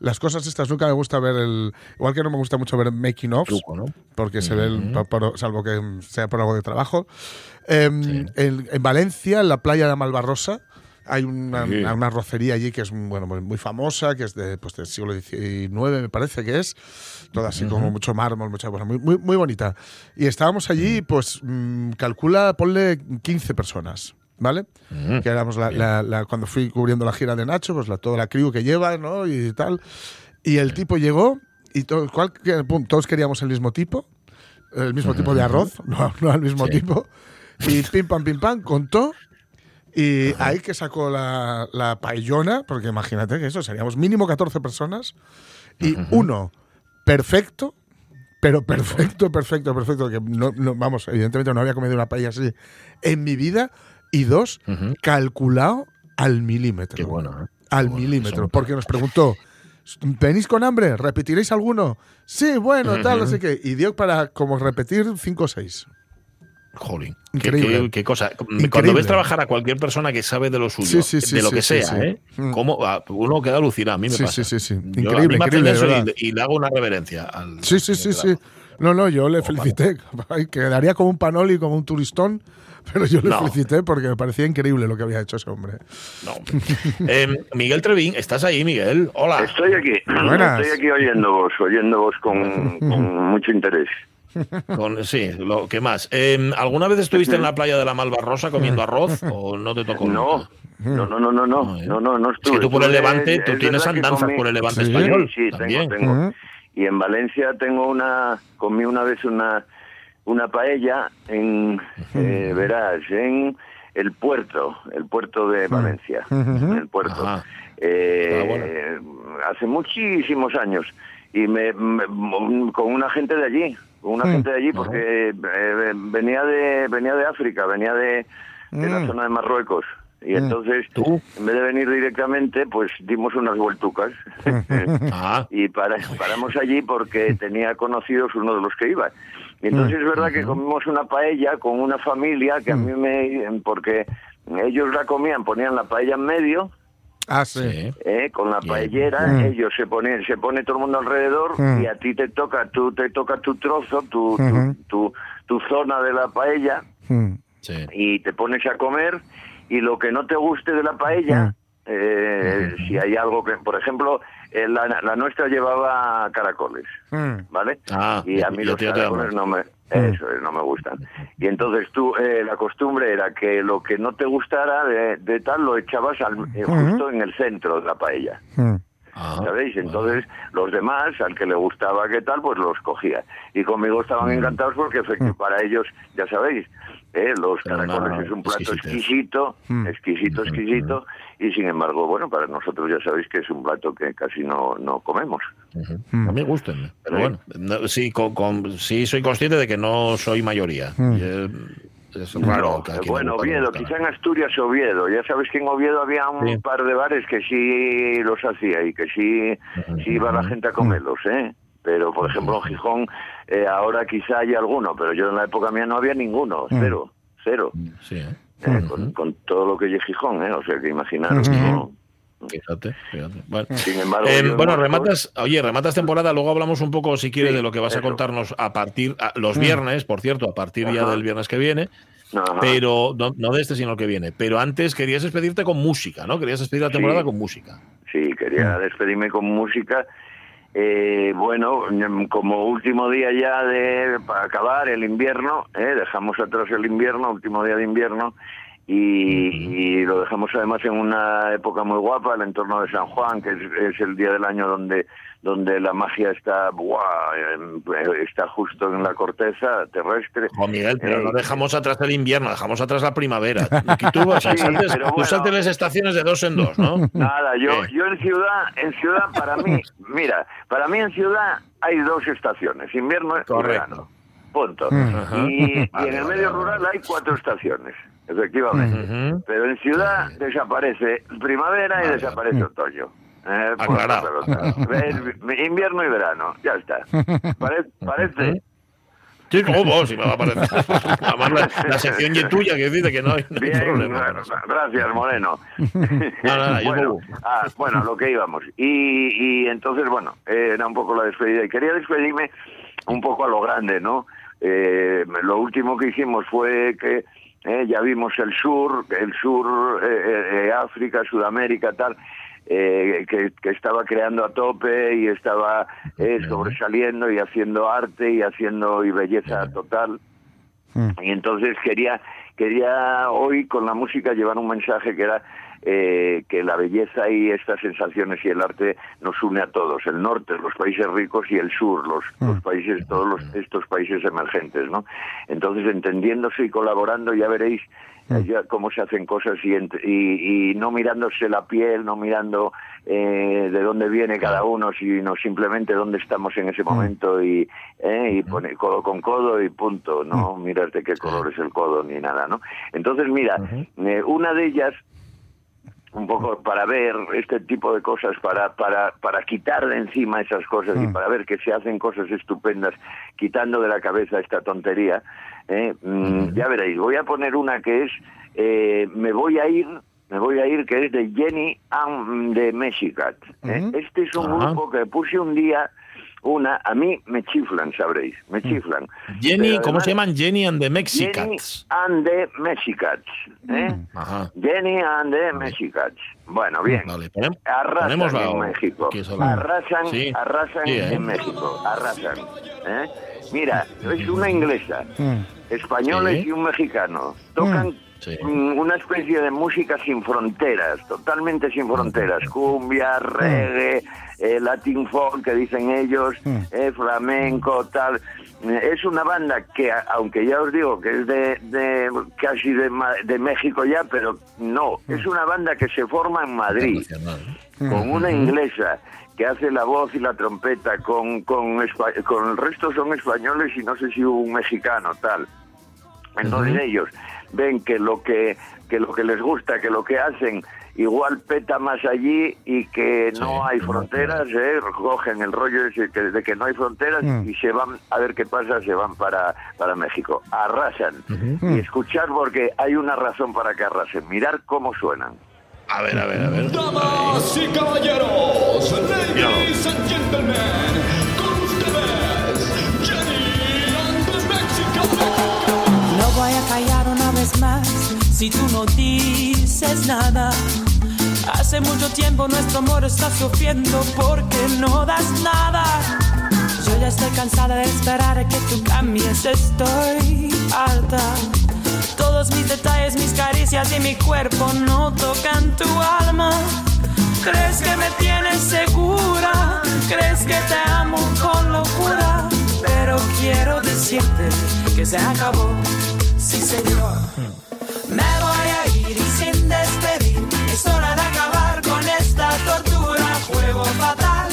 las cosas estas nunca me gusta ver el. Igual que no me gusta mucho ver making offs, truco, ¿no? porque se ve, el, por- salvo que sea por algo de trabajo. Em, en, en Valencia, en la playa de Malvarrosa, hay una, Sí. una rocería allí que es bueno, muy, famosa, que es de, pues, del siglo XIX, me parece que es. Toda así como mucho mármol, mucha cosa, muy, muy, muy bonita. Y estábamos allí, pues mm, calcula, ponle 15 personas. ¿Vale? Mm. Que éramos la, la- la- cuando fui cubriendo la gira de Nacho, pues la, toda la crew que lleva, ¿no? Y tal. Y el tipo llegó y to- ¿cuál que- pum, todos queríamos el mismo tipo. el mismo tipo de arroz, *laughs* no, no al mismo tipo. Y pim pam, pim pam, contó. Y ahí que sacó la, la paellona, porque imagínate que eso, seríamos mínimo 14 personas. Y uno, perfecto, pero perfecto, perfecto, perfecto. Que no, no- vamos, evidentemente no había comido una paella así en mi vida. Y dos, calculado al milímetro. Qué bueno, ¿eh? Al Qué bueno, milímetro. Porque nos preguntó, ¿venís con hambre? ¿Repetiréis alguno? Sí, bueno, tal, sé qué. Y dio para como repetir cinco o seis. Jolín. Qué, Increíble. qué- qué cosa. Increíble. Cuando ves trabajar a cualquier persona que sabe de lo suyo, Sí, sí, sí, de lo sí, que sí, sea, sí. ¿eh? Mm. Cómo, ah, uno queda alucinado. A mí me Sí, pasa. sí, sí, sí. Increíble, increíble, eso y, y le hago una reverencia. Al, Sí, sí, sí, sí. No, no, yo le felicité. *laughs* Quedaría como un panoli, como un turistón, *laughs* pero yo le No. felicité porque me parecía increíble lo que había hecho ese hombre. No. Eh, Miguel Trevín, ¿estás ahí, Miguel? Hola. Estoy aquí, Buenas. estoy aquí oyéndoos, oyéndoos con, *laughs* con mucho interés. Con- sí, lo que más. Eh, ¿Alguna vez estuviste en la playa de la Malvarrosa comiendo arroz o no te tocó? No, no, no, no, no, no, no, no, no Es estuve. que tú por el Levante, tú es tienes andanzas por el Levante Sí. español. Sí, sí, también. tengo. Y en Valencia tengo una, comí una vez una, una paella en, eh, verás, en el puerto, el puerto de Valencia, en el puerto. Eh, hace muchísimos años y me, me- con una gente de allí, una Mm. gente de allí porque eh, venía de venía de África, venía de, de la Mm. zona de Marruecos. Y entonces, ¿Tú? en vez de venir directamente, pues dimos unas vueltucas. *laughs* Ah, *laughs* y para- paramos allí porque tenía conocidos uno de los que iba. Y entonces es verdad que comimos una paella con una familia que a mí me... porque ellos la comían, ponían la paella en medio, Ah, sí. sí. ¿eh? con la paellera, Mm. ellos se ponen, se pone todo el mundo alrededor Mm. y a ti te toca, tú te toca tu trozo, tu, tu- tu, tu zona de la paella Mm. sí. y te pones a comer y lo que no te guste de la Mm. paella, eh, si hay algo que, por ejemplo, eh, la, la nuestra llevaba caracoles, Mm. ¿vale? Ah, y a mí los no caracoles no me, eso es, no me gustan. Y entonces tú, eh, la costumbre era que lo que no te gustara de, de tal lo echabas al, eh, justo en el centro de la paella. Mm. Ah, ¿Sabéis? Entonces, los demás, al que le gustaba qué tal, pues los cogía. Y conmigo estaban Mm. encantados porque para ellos, ya sabéis, ¿eh? los caracoles es un plato exquisito, Mm. exquisito, exquisito, y sin embargo, bueno, para nosotros ya sabéis que es un plato que casi no, no comemos. Mm. A mí gustan, pero bueno, no, sí, con, con- sí soy consciente de que no soy mayoría. Mm. Y, eh, es raro. No, que aquí bueno, no- Oviedo, quizá en Asturias Oviedo. Ya sabes que en Oviedo había un Sí. par de bares que sí los hacía y que sí, sí iba la gente a comerlos, ¿eh? Pero, por ejemplo, en Gijón eh, ahora quizá hay alguno, pero yo en la época mía no había ninguno, cero, cero. Sí, ¿eh? Eh, con, con todo lo que es Gijón, ¿eh? O sea, que imaginaros. ¿no? Fíjate, fíjate. Bueno, Sin embargo, Eh, en bueno, rematas, oye, rematas temporada, luego hablamos un poco, si quieres, Sí, de lo que vas a contarnos a partir, a- los viernes, por cierto, a partir ya del viernes que viene, Ajá. pero no, no de este, sino el que viene. Pero antes querías despedirte con música, ¿no? Querías despedir la Sí. temporada con música. Sí, quería despedirme con música. Eh, bueno, mm, como último día ya de para acabar el invierno, eh, dejamos atrás el invierno, último día de invierno, y, y lo dejamos además en una época muy guapa, el entorno de San Juan, que es, es el día del año donde donde la magia está ¡buah! está justo en la corteza terrestre. Juan Miguel, pero Eh, no dejamos atrás el invierno, dejamos atrás la primavera. Aquí tú, vas *laughs* Sí, saltes, pero tú bueno. saltes las estaciones de dos en dos, ¿no? *laughs* Nada, yo, ¿Qué? yo en ciudad, en ciudad para mí, mira, para mí en ciudad hay dos estaciones, invierno y verano. Punto. Y, en el medio rural hay cuatro estaciones, efectivamente. Pero en ciudad desaparece primavera y desaparece otoño. Eh. Invierno y verano, ya está. Pare- parece. Sí, ¿cómo? Si me va a parecer. Además, la, la sección ya es tuya, que dice que no hay, no hay Bien, problema. gracias, Moreno. *laughs* Bueno, no. ah, bueno, lo que íbamos. Y, y entonces, bueno, era un poco la despedida. Y quería despedirme un poco a lo grande, ¿no? Eh, lo último que hicimos fue que eh, ya vimos el sur, el sur, eh, eh, eh, África, Sudamérica, tal. eh, que, que estaba creando a tope y estaba eh, sobresaliendo y haciendo arte y haciendo y belleza total. Y entonces quería, quería hoy con la música llevar un mensaje que era eh, que la belleza y estas sensaciones y el arte nos une a todos, el norte, los países ricos y el sur, los, los países, todos los, estos países emergentes, ¿no? Entonces, entendiéndose y colaborando, ya veréis eh, ya cómo se hacen cosas y, y, y no mirándose la piel, no mirando eh, de dónde viene cada uno, sino simplemente dónde estamos en ese momento y, eh, y pone codo con codo y punto, no mirar de qué color es el codo ni nada, ¿no? Entonces, mira, eh, una de ellas un poco para ver este tipo de cosas, para, para, para quitar de encima esas cosas y para ver que se hacen cosas estupendas, quitando de la cabeza esta tontería. ¿eh? Mm, Ya veréis, voy a poner una que es eh, Me voy a ir, me voy a ir, que es de Jenny de Mexicat. ¿eh? Este es un Ajá. grupo que puse un día una, a mí me chiflan, sabréis, me chiflan. Jenny, Pero ¿cómo además- se llaman? Jenny and the Jenny Mexicans. and the Mexicats. ¿eh? Ajá. Jenny and the Mexicats. Bueno, bien. Vale, Arrasan ponémosla, en México. Arrasan, Sí. arrasan Sí, ¿eh? en México. Arrasan. ¿eh? Mira, es una inglesa, españoles Sí. y un mexicano. Tocan Sí. mm, una especie de música sin fronteras, totalmente sin fronteras. Cumbia, reggae, eh, latin folk, que dicen ellos, eh, flamenco, tal. Eh, Es una banda que, aunque ya os digo que es de, de casi de, de México ya, pero no, es una banda que se forma en Madrid con una inglesa que hace la voz y la trompeta, con, con el resto son españoles y no sé si un mexicano, tal. Entonces ellos ven que lo que, que lo que les gusta, que lo que hacen igual peta más allí y que no Sí, hay fronteras, ¿eh? cogen el rollo ese que, de que no hay fronteras y se van a ver qué pasa, se van para, para México. Arrasan. Y escuchar porque hay una razón para que arrasen. Mirar cómo suenan. A ver, a ver, a ver. Damas y caballeros, ladies and gentlemen, voy a callar una vez más si tú no dices nada. Hace mucho tiempo nuestro amor está sufriendo porque no das nada. Yo ya estoy cansada de esperar a que tú cambies, estoy harta. Todos mis detalles, mis caricias y mi cuerpo no tocan tu alma. ¿Crees que me tienes segura? ¿Crees que te amo con locura? Pero quiero decirte que se acabó. Sí, señor. Me voy a ir y sin despedir. Es hora de acabar con esta tortura. Juego fatal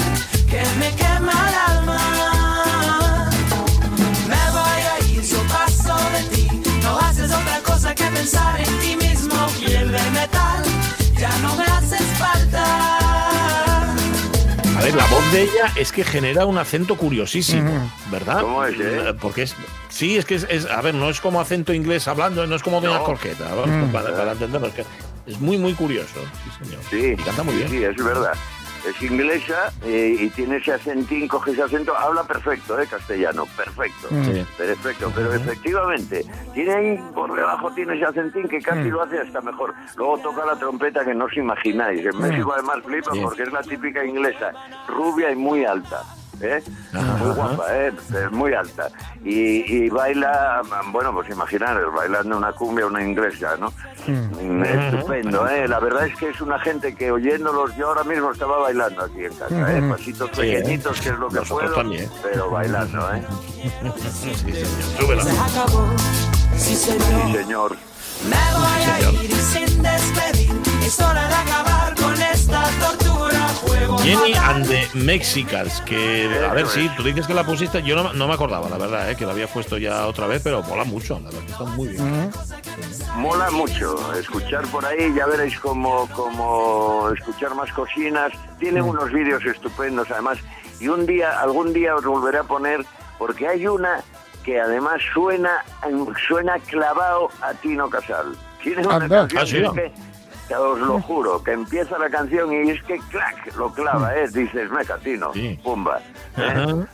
que me quema el alma. Me voy a ir, yo paso de ti. No haces otra cosa que pensar en ti mismo. Piel de metal, ya no me haces falta. A ver, la voz de ella es que genera un acento curiosísimo, ¿verdad? ¿Cómo es, eh? Porque es. Sí, es que es, es- A ver, no es como acento inglés hablando, no es como Doña No. Corqueta, vamos, para, para entenderlo. Es, que es muy, muy curioso. Sí, señor. Sí, Y canta muy sí, bien. sí, es verdad. Es inglesa eh, y tiene ese acentín, coge ese acento, habla perfecto, ¿eh? Castellano, perfecto. Sí. Perfecto, pero efectivamente, tiene ahí por debajo tiene ese acentín que casi lo hace hasta mejor. Luego toca la trompeta que no os imagináis. En México además flipa Sí. porque es la típica inglesa, rubia y muy alta. ¿Eh? Ajá, muy guapa, ¿eh? Es muy alta. Y, y baila, bueno, pues imaginaros, bailando una cumbia, una inglesa, ¿no? Mm, Estupendo, ¿eh? La verdad es que es una gente que oyéndolos, yo ahora mismo estaba bailando aquí en casa, ¿eh? Pasitos Sí, ¿eh? pequeñitos, que es lo que Nosotros puedo, también. pero bailando, ¿eh? Sí, señor. Súbela. Se acabó. Sí, señor. Sí, señor. Me voy a ir sin despedir. Es hora de acabar con esta tortura. Juego Jenny and the Mexicans, que a ver, sí, es. tú dices que la pusiste, yo no, no me acordaba, la verdad, eh, que la había puesto ya otra vez, pero mola mucho, la verdad que está muy bien. Mola mucho escuchar por ahí, ya veréis como, como escuchar más cocinas. Tiene unos vídeos estupendos además. Y un día, algún día os volveré a poner, porque hay una que además suena, suena clavado a Tino Casal. Tiene una Anda. canción Ah, sí. que, que os lo juro, que empieza la canción y es que clac, lo clava, ¿eh? Dices, meca, Tino, Sí. pumba. ¿eh? Ajá.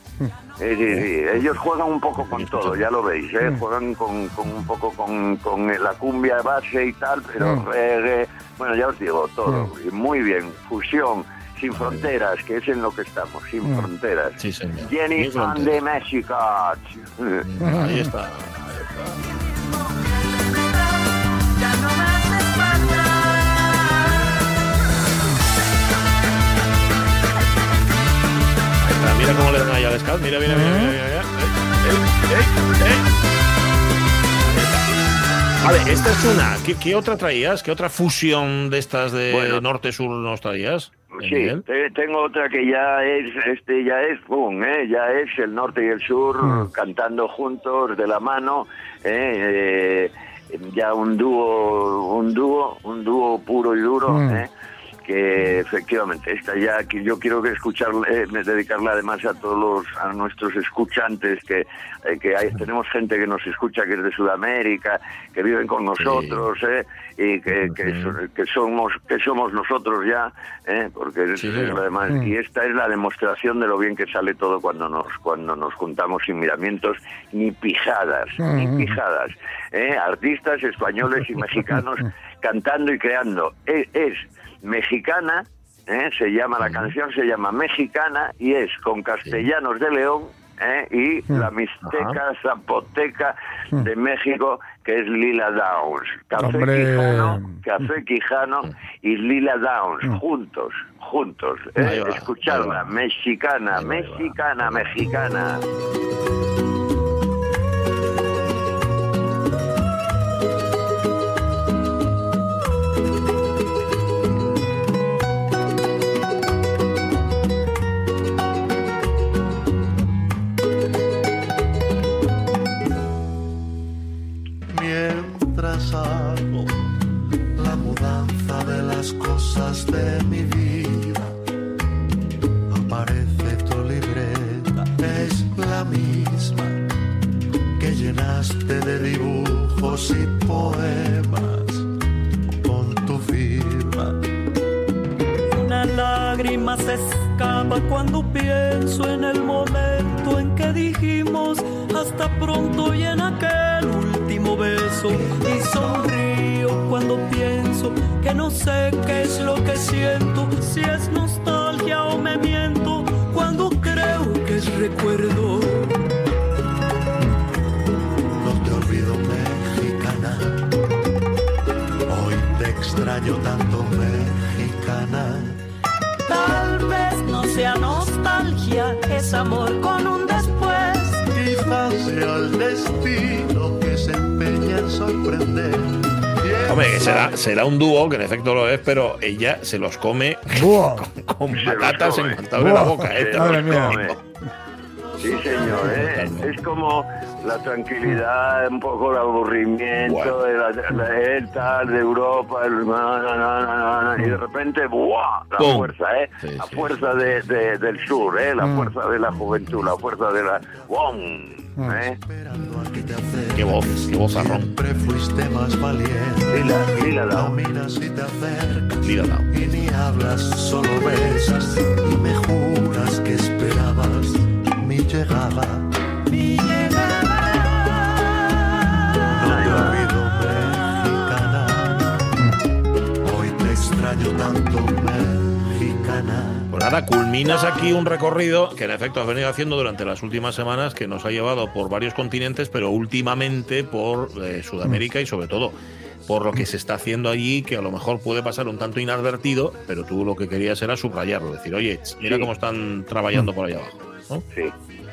Sí, sí, sí. Ellos juegan un poco con todo, ya lo veis, ¿eh? Juegan con, con un poco con, con la cumbia base y tal, pero Mm. reggae, bueno, ya os digo, todo. Muy bien, fusión, sin fronteras, que es en lo que estamos, sin fronteras. Sí, señor. Jenny and the Mexicans. Ahí está. Ahí *laughs* está, Mira cómo le dan ahí al scout. Mira, mira, mira, mira, mira. Ey, ey, ey. Ahí está. Vale, esta es una. ¿Qué, qué otra traías? ¿Qué otra fusión de estas de Bueno. norte-sur nos traías? Sí, tengo otra que ya es, este, ya es, boom, ¿eh? ya es el norte y el sur Mm. cantando juntos de la mano, ¿eh? Eh, ya un dúo, un dúo, un dúo puro y duro, Mm. ¿eh? Que efectivamente esta ya que yo quiero que escuchar eh, dedicarla además a todos los a nuestros escuchantes que eh, que hay, tenemos gente que nos escucha que es de Sudamérica que viven con nosotros ¿eh? y que, que, so- que somos que somos nosotros ya ¿eh? porque es, Sí, es señor. lo demás y esta es la demostración de lo bien que sale todo cuando nos cuando nos juntamos sin miramientos ni pijadas ni pijadas ¿eh? artistas españoles y mexicanos *laughs* cantando y creando es, es mexicana ¿eh? se llama la canción se llama mexicana y es con castellanos de León ¿eh? y la mixteca zapoteca de México que es Lila Downs. Café Hombre. Quijano Café Quijano y Lila Downs juntos juntos ¿eh? Escucharla mexicana mexicana mexicana de mi vida. Aparece tu libreta, es la misma que llenaste de dibujos y poemas con tu firma. Una lágrima se escapa cuando pienso en el momento en que dijimos hasta pronto y en aquel beso. Y sonrío cuando pienso que no sé qué es lo que siento, si es nostalgia o me miento, cuando creo que es recuerdo. No te olvido mexicana, hoy te extraño tanto mexicana. Tal vez no sea nostalgia, es amor con un después. Quizás sea el destino que se empeña en sorprender. ¿Quién Hombre, que será, será un dúo, que en efecto lo es, pero ella se los come Buah. *laughs* con Se los patatas en cuanto abre la boca. ¿eh? Madre mía. Sí, señor, ¿eh? Es como la tranquilidad, un poco el aburrimiento de, la, de, el tal, de Europa, el na, na, na, na, na, y de repente, ¡buah! La fuerza, ¿eh? Sí, la sí, fuerza de, de- del sur, ¿eh? La Mm. fuerza de la juventud, la fuerza de la... ¡Bum! ¿eh? Te acerques, Qué voz, qué vozarrón. Siempre fuiste más valiente. Lila, Lila. Lila. Y ni hablas, solo besas. Y me juras que esperabas mi llegada. Mi No te olvido, mexicana. Hoy te extraño tanto, mexicana. Pues nada, culminas aquí un recorrido que en efecto has venido haciendo durante las últimas semanas, que nos ha llevado por varios continentes, pero últimamente por eh, Sudamérica y sobre todo por lo que se está haciendo allí, que a lo mejor puede pasar un tanto inadvertido, pero tú lo que querías era subrayarlo, decir, oye, mira Sí. cómo están trabajando por allá abajo. ¿no? Sí,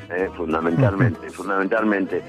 eh, fundamentalmente, fundamentalmente.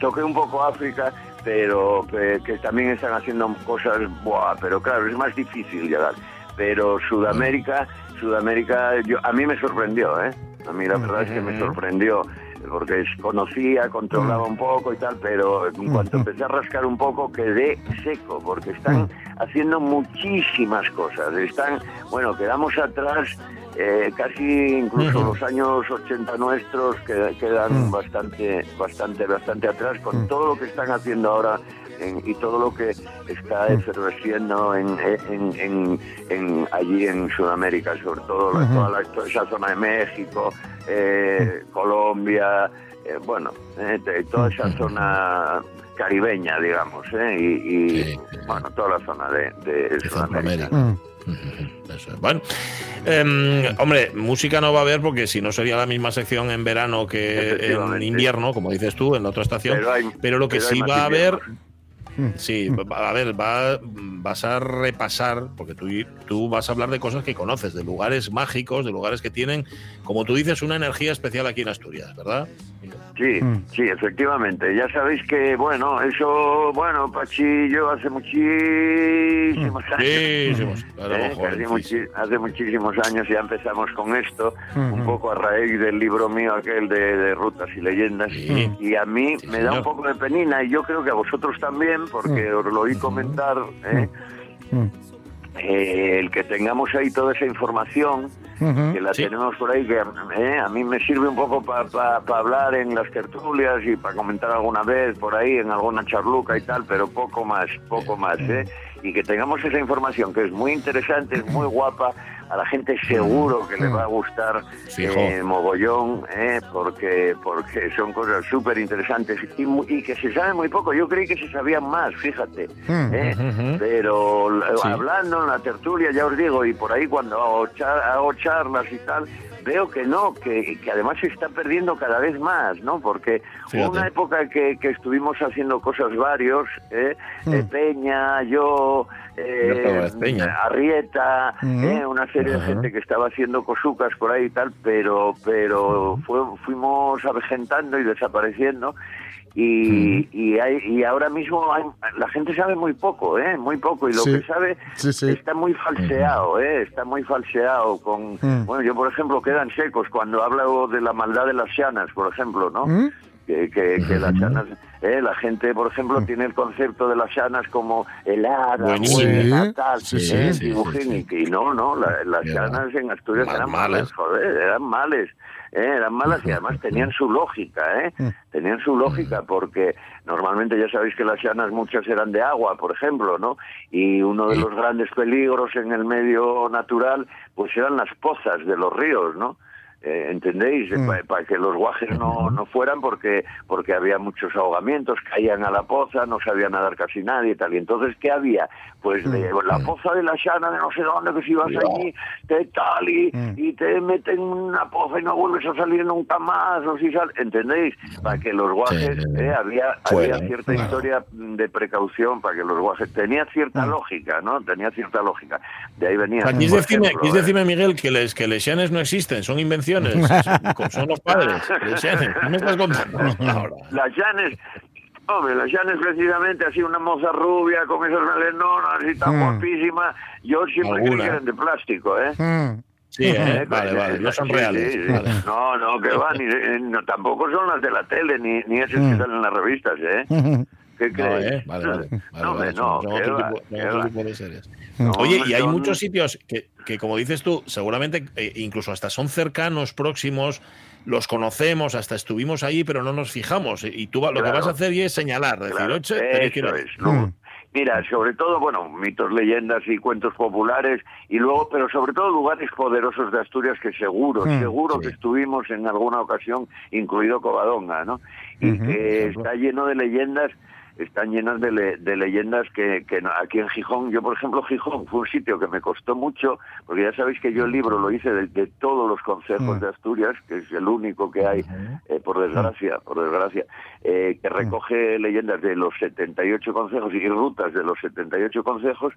Toqué un poco África, pero eh, que también están haciendo cosas, buah, pero claro, es más difícil llegar. Pero Sudamérica, Sudamérica, yo, a mí me sorprendió, ¿eh? A mí la verdad es que me sorprendió, porque conocía, controlaba un poco y tal, pero en cuanto empecé a rascar un poco quedé seco, porque están haciendo muchísimas cosas. Están, bueno, quedamos atrás eh, casi incluso los años 80 nuestros que quedan bastante, bastante, bastante atrás con todo lo que están haciendo ahora en- y todo lo que está efervesciendo en, en, en- en- allí en Sudamérica, sobre todo la- toda, la- toda esa zona de México, eh, Colombia, eh, bueno, toda esa zona caribeña, digamos, eh, y, y, Sí, sí. bueno, toda la zona de, de De Sudamérica. Eso es. Bueno, em, hombre, música no va a haber porque si no sería la misma sección en verano que en invierno, como dices tú, en la otra estación. Pero hay- Pero lo que pero sí va a haber, inviernos. Sí, va- a ver, va, vas a repasar, porque tú, tú vas a hablar de cosas que conoces, de lugares mágicos, de lugares que tienen, como tú dices, una energía especial aquí en Asturias, ¿verdad? Sí, sí, efectivamente. Ya sabéis que, bueno, eso, bueno, Pachi y yo hace muchísimos años. Muchísimos, claro, ¿eh? sí, muchi- hace muchísimos años ya empezamos con esto, un poco a raíz del libro mío aquel de, de Rutas y Leyendas. Y a mí me da un poco de penina y yo creo que a vosotros también, porque os lo oí comentar, ¿eh? Eh, el que tengamos ahí toda esa información que la tenemos por ahí, que eh, a mí me sirve un poco para hablar en las tertulias y para comentar alguna vez por ahí en alguna charluca y tal, pero poco más, poco más, ¿eh? Y que tengamos esa información que es muy interesante, es muy guapa, a la gente seguro que le va a gustar eh, mogollón, ¿eh? porque porque son cosas súper interesantes y, mu- y que se sabe muy poco. Yo creí que se sabían más, fíjate. ¿eh? Ujú. Pero Sí. hablando en la tertulia, ya os digo, y por ahí cuando hago, char- hago charlas y tal, veo que no, que, que además se está perdiendo cada vez más, ¿no? Porque hubo una época que, que estuvimos haciendo cosas varios, ¿eh? Eh, Peña, yo, eh, Peña. Arrieta, Ujú. ¿eh? una serie de gente que estaba haciendo cosucas por ahí y tal, pero, pero fue- fuimos avejentando y desapareciendo. Y, y, hay, y ahora mismo hay- la gente sabe muy poco, ¿eh? Muy poco. Y lo Sí. que sabe Sí, sí. está muy falseado, ¿eh? Está muy falseado. Con, Mm. Bueno, yo, por ejemplo, quedan secos cuando hablo de la maldad de las llanas, por ejemplo, ¿no? ¿Mm? que, que, que las llanas, eh, la gente, por ejemplo, tiene el concepto de las llanas como helada, buena, tal, Sí, sí, eh, sí, y no, no, la- las llanas en Asturias Mal- eran malas. malas, joder, eran males, eh, eran malas y *laughs* además tenían su lógica, ¿eh? Tenían su lógica porque normalmente ya sabéis que las llanas muchas eran de agua, por ejemplo, ¿no? Y uno de los grandes peligros en el medio natural pues eran las pozas de los ríos, ¿no? Eh, ¿Entendéis? Para que los guajes no, no fueran porque porque había muchos ahogamientos, caían a la poza, no sabía nadar casi nadie y tal. Y entonces, ¿qué había? Pues de la poza de la llana de no sé dónde, que si vas allí, te tal y, y te meten en una poza y no vuelves a salir nunca más, o si sal, ¿entendéis? Para que los guajes, Sí, eh, había, Fuera, había cierta claro. historia de precaución para que los guajes, tenía cierta lógica, ¿no? Tenía cierta lógica. De ahí venía. Aquí ejemplo, quis eh, decirme, Miguel, que les que les llanes no existen, son invenciones, son- son los padres. Les llanes. ¿Qué me estás contando ahora? Las llanes, hombre, las llanes precisamente así una moza rubia con esas melenonas y tan Mm. guapísima, yo siempre creí que eran de plástico, ¿eh? Mm. Sí, ¿eh? Eh, vale, vale, no son reales. sí, sí. Vale. No, no, que va, ni, eh, no, tampoco son las de la tele, ni, ni esas que salen en las revistas, ¿eh? *laughs* ¿Qué No, crees? ¿eh? Vale, vale. vale, *laughs* No, vale, no, son que otro va, tipo, otro de series. No, Oye, y hay son- muchos sitios que, que, como dices tú, seguramente eh, incluso hasta son cercanos, próximos, los conocemos, hasta estuvimos ahí, pero no nos fijamos. Y tú va- lo que vas a hacer y es señalar, decir, Claro, "Oche, tenéis que ir eso ahí". es, ¿no? Mira, sobre todo, bueno, mitos, leyendas y cuentos populares, y luego, pero sobre todo lugares poderosos de Asturias que seguro, Mm, seguro sí. que estuvimos en alguna ocasión, incluido Covadonga, ¿no? Y que está lleno de leyendas, están llenas de, le- de leyendas que, que no- aquí en Gijón, yo por ejemplo Gijón fue un sitio que me costó mucho, porque ya sabéis que yo el libro lo hice de, de todos los consejos Mm. de Asturias, que es el único que hay, eh, por desgracia, por desgracia, eh, que recoge leyendas de los 78 consejos y rutas de los 78 consejos,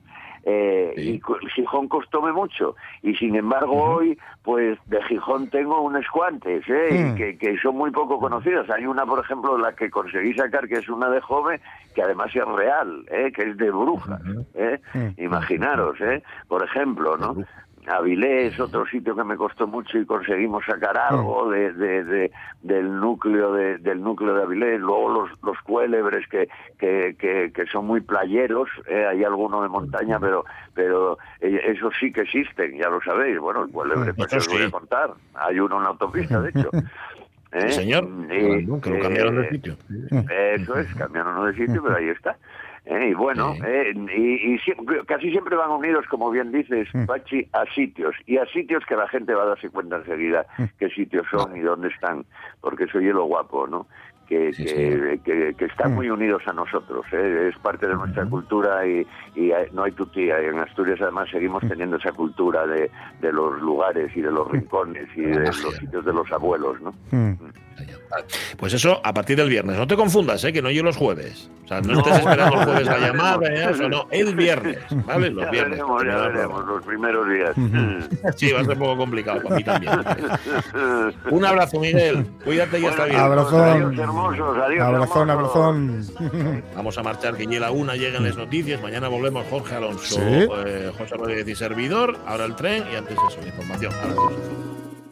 eh, Sí. y Gijón costóme mucho. Y sin embargo hoy, pues de Gijón tengo unos cuantes, ¿eh? Mm. que, que son muy poco conocidas. Hay una, por ejemplo, la que conseguí sacar, que es una de joven, que además es real, ¿eh? que es de brujas. ¿eh? Imaginaros, ¿eh? por ejemplo, ¿no? Avilés, otro sitio que me costó mucho y conseguimos sacar algo de, de- de- del núcleo de, del núcleo de Avilés. Luego los, los cuélebres que, que, que, que son muy playeros, ¿eh? hay alguno de montaña, pero pero eh, esos sí que existen, ya lo sabéis. Bueno, el cuélebre, pues Eso os voy a contar. Hay uno en la autopista, de hecho. *laughs* ¿Eh? Sí, señor, Y, que lo cambiaron de sitio. eso es, cambiaron de sitio, pero ahí está. Eh, y bueno, eh, y, y siempre- casi siempre van unidos, como bien dices, Pachi, a sitios. Y a sitios que la gente va a darse cuenta enseguida qué sitios son y dónde están. Porque eso es lo guapo, ¿no? Que, que, que- que están muy unidos a nosotros. ¿eh? Es parte de nuestra cultura y, y hay- no hay tutía. Y en Asturias además seguimos teniendo esa cultura de, de los lugares y de los rincones y de los sitios de los abuelos. ¿no? Pues eso a partir del viernes. No te confundas, ¿eh? que no yo los jueves. O sea, no, estés esperando el jueves la *laughs* llamada, veremos. ¿eh? eso no, el viernes, ¿vale? Los Ya viernes. veremos, ya veremos, los primeros días. *laughs* Sí, va a ser un poco complicado para mí también. *laughs* Un abrazo, Miguel. Cuídate y hasta bien. Abrazón. Adiós, hermosos, adiós, Abrazón, abrazón. Vamos a marchar, que la una lleguen las noticias. Mañana volvemos Jorge Alonso, Sí. eh, José Rodríguez y servidor. Ahora el tren y antes eso, la información. Ahora sí.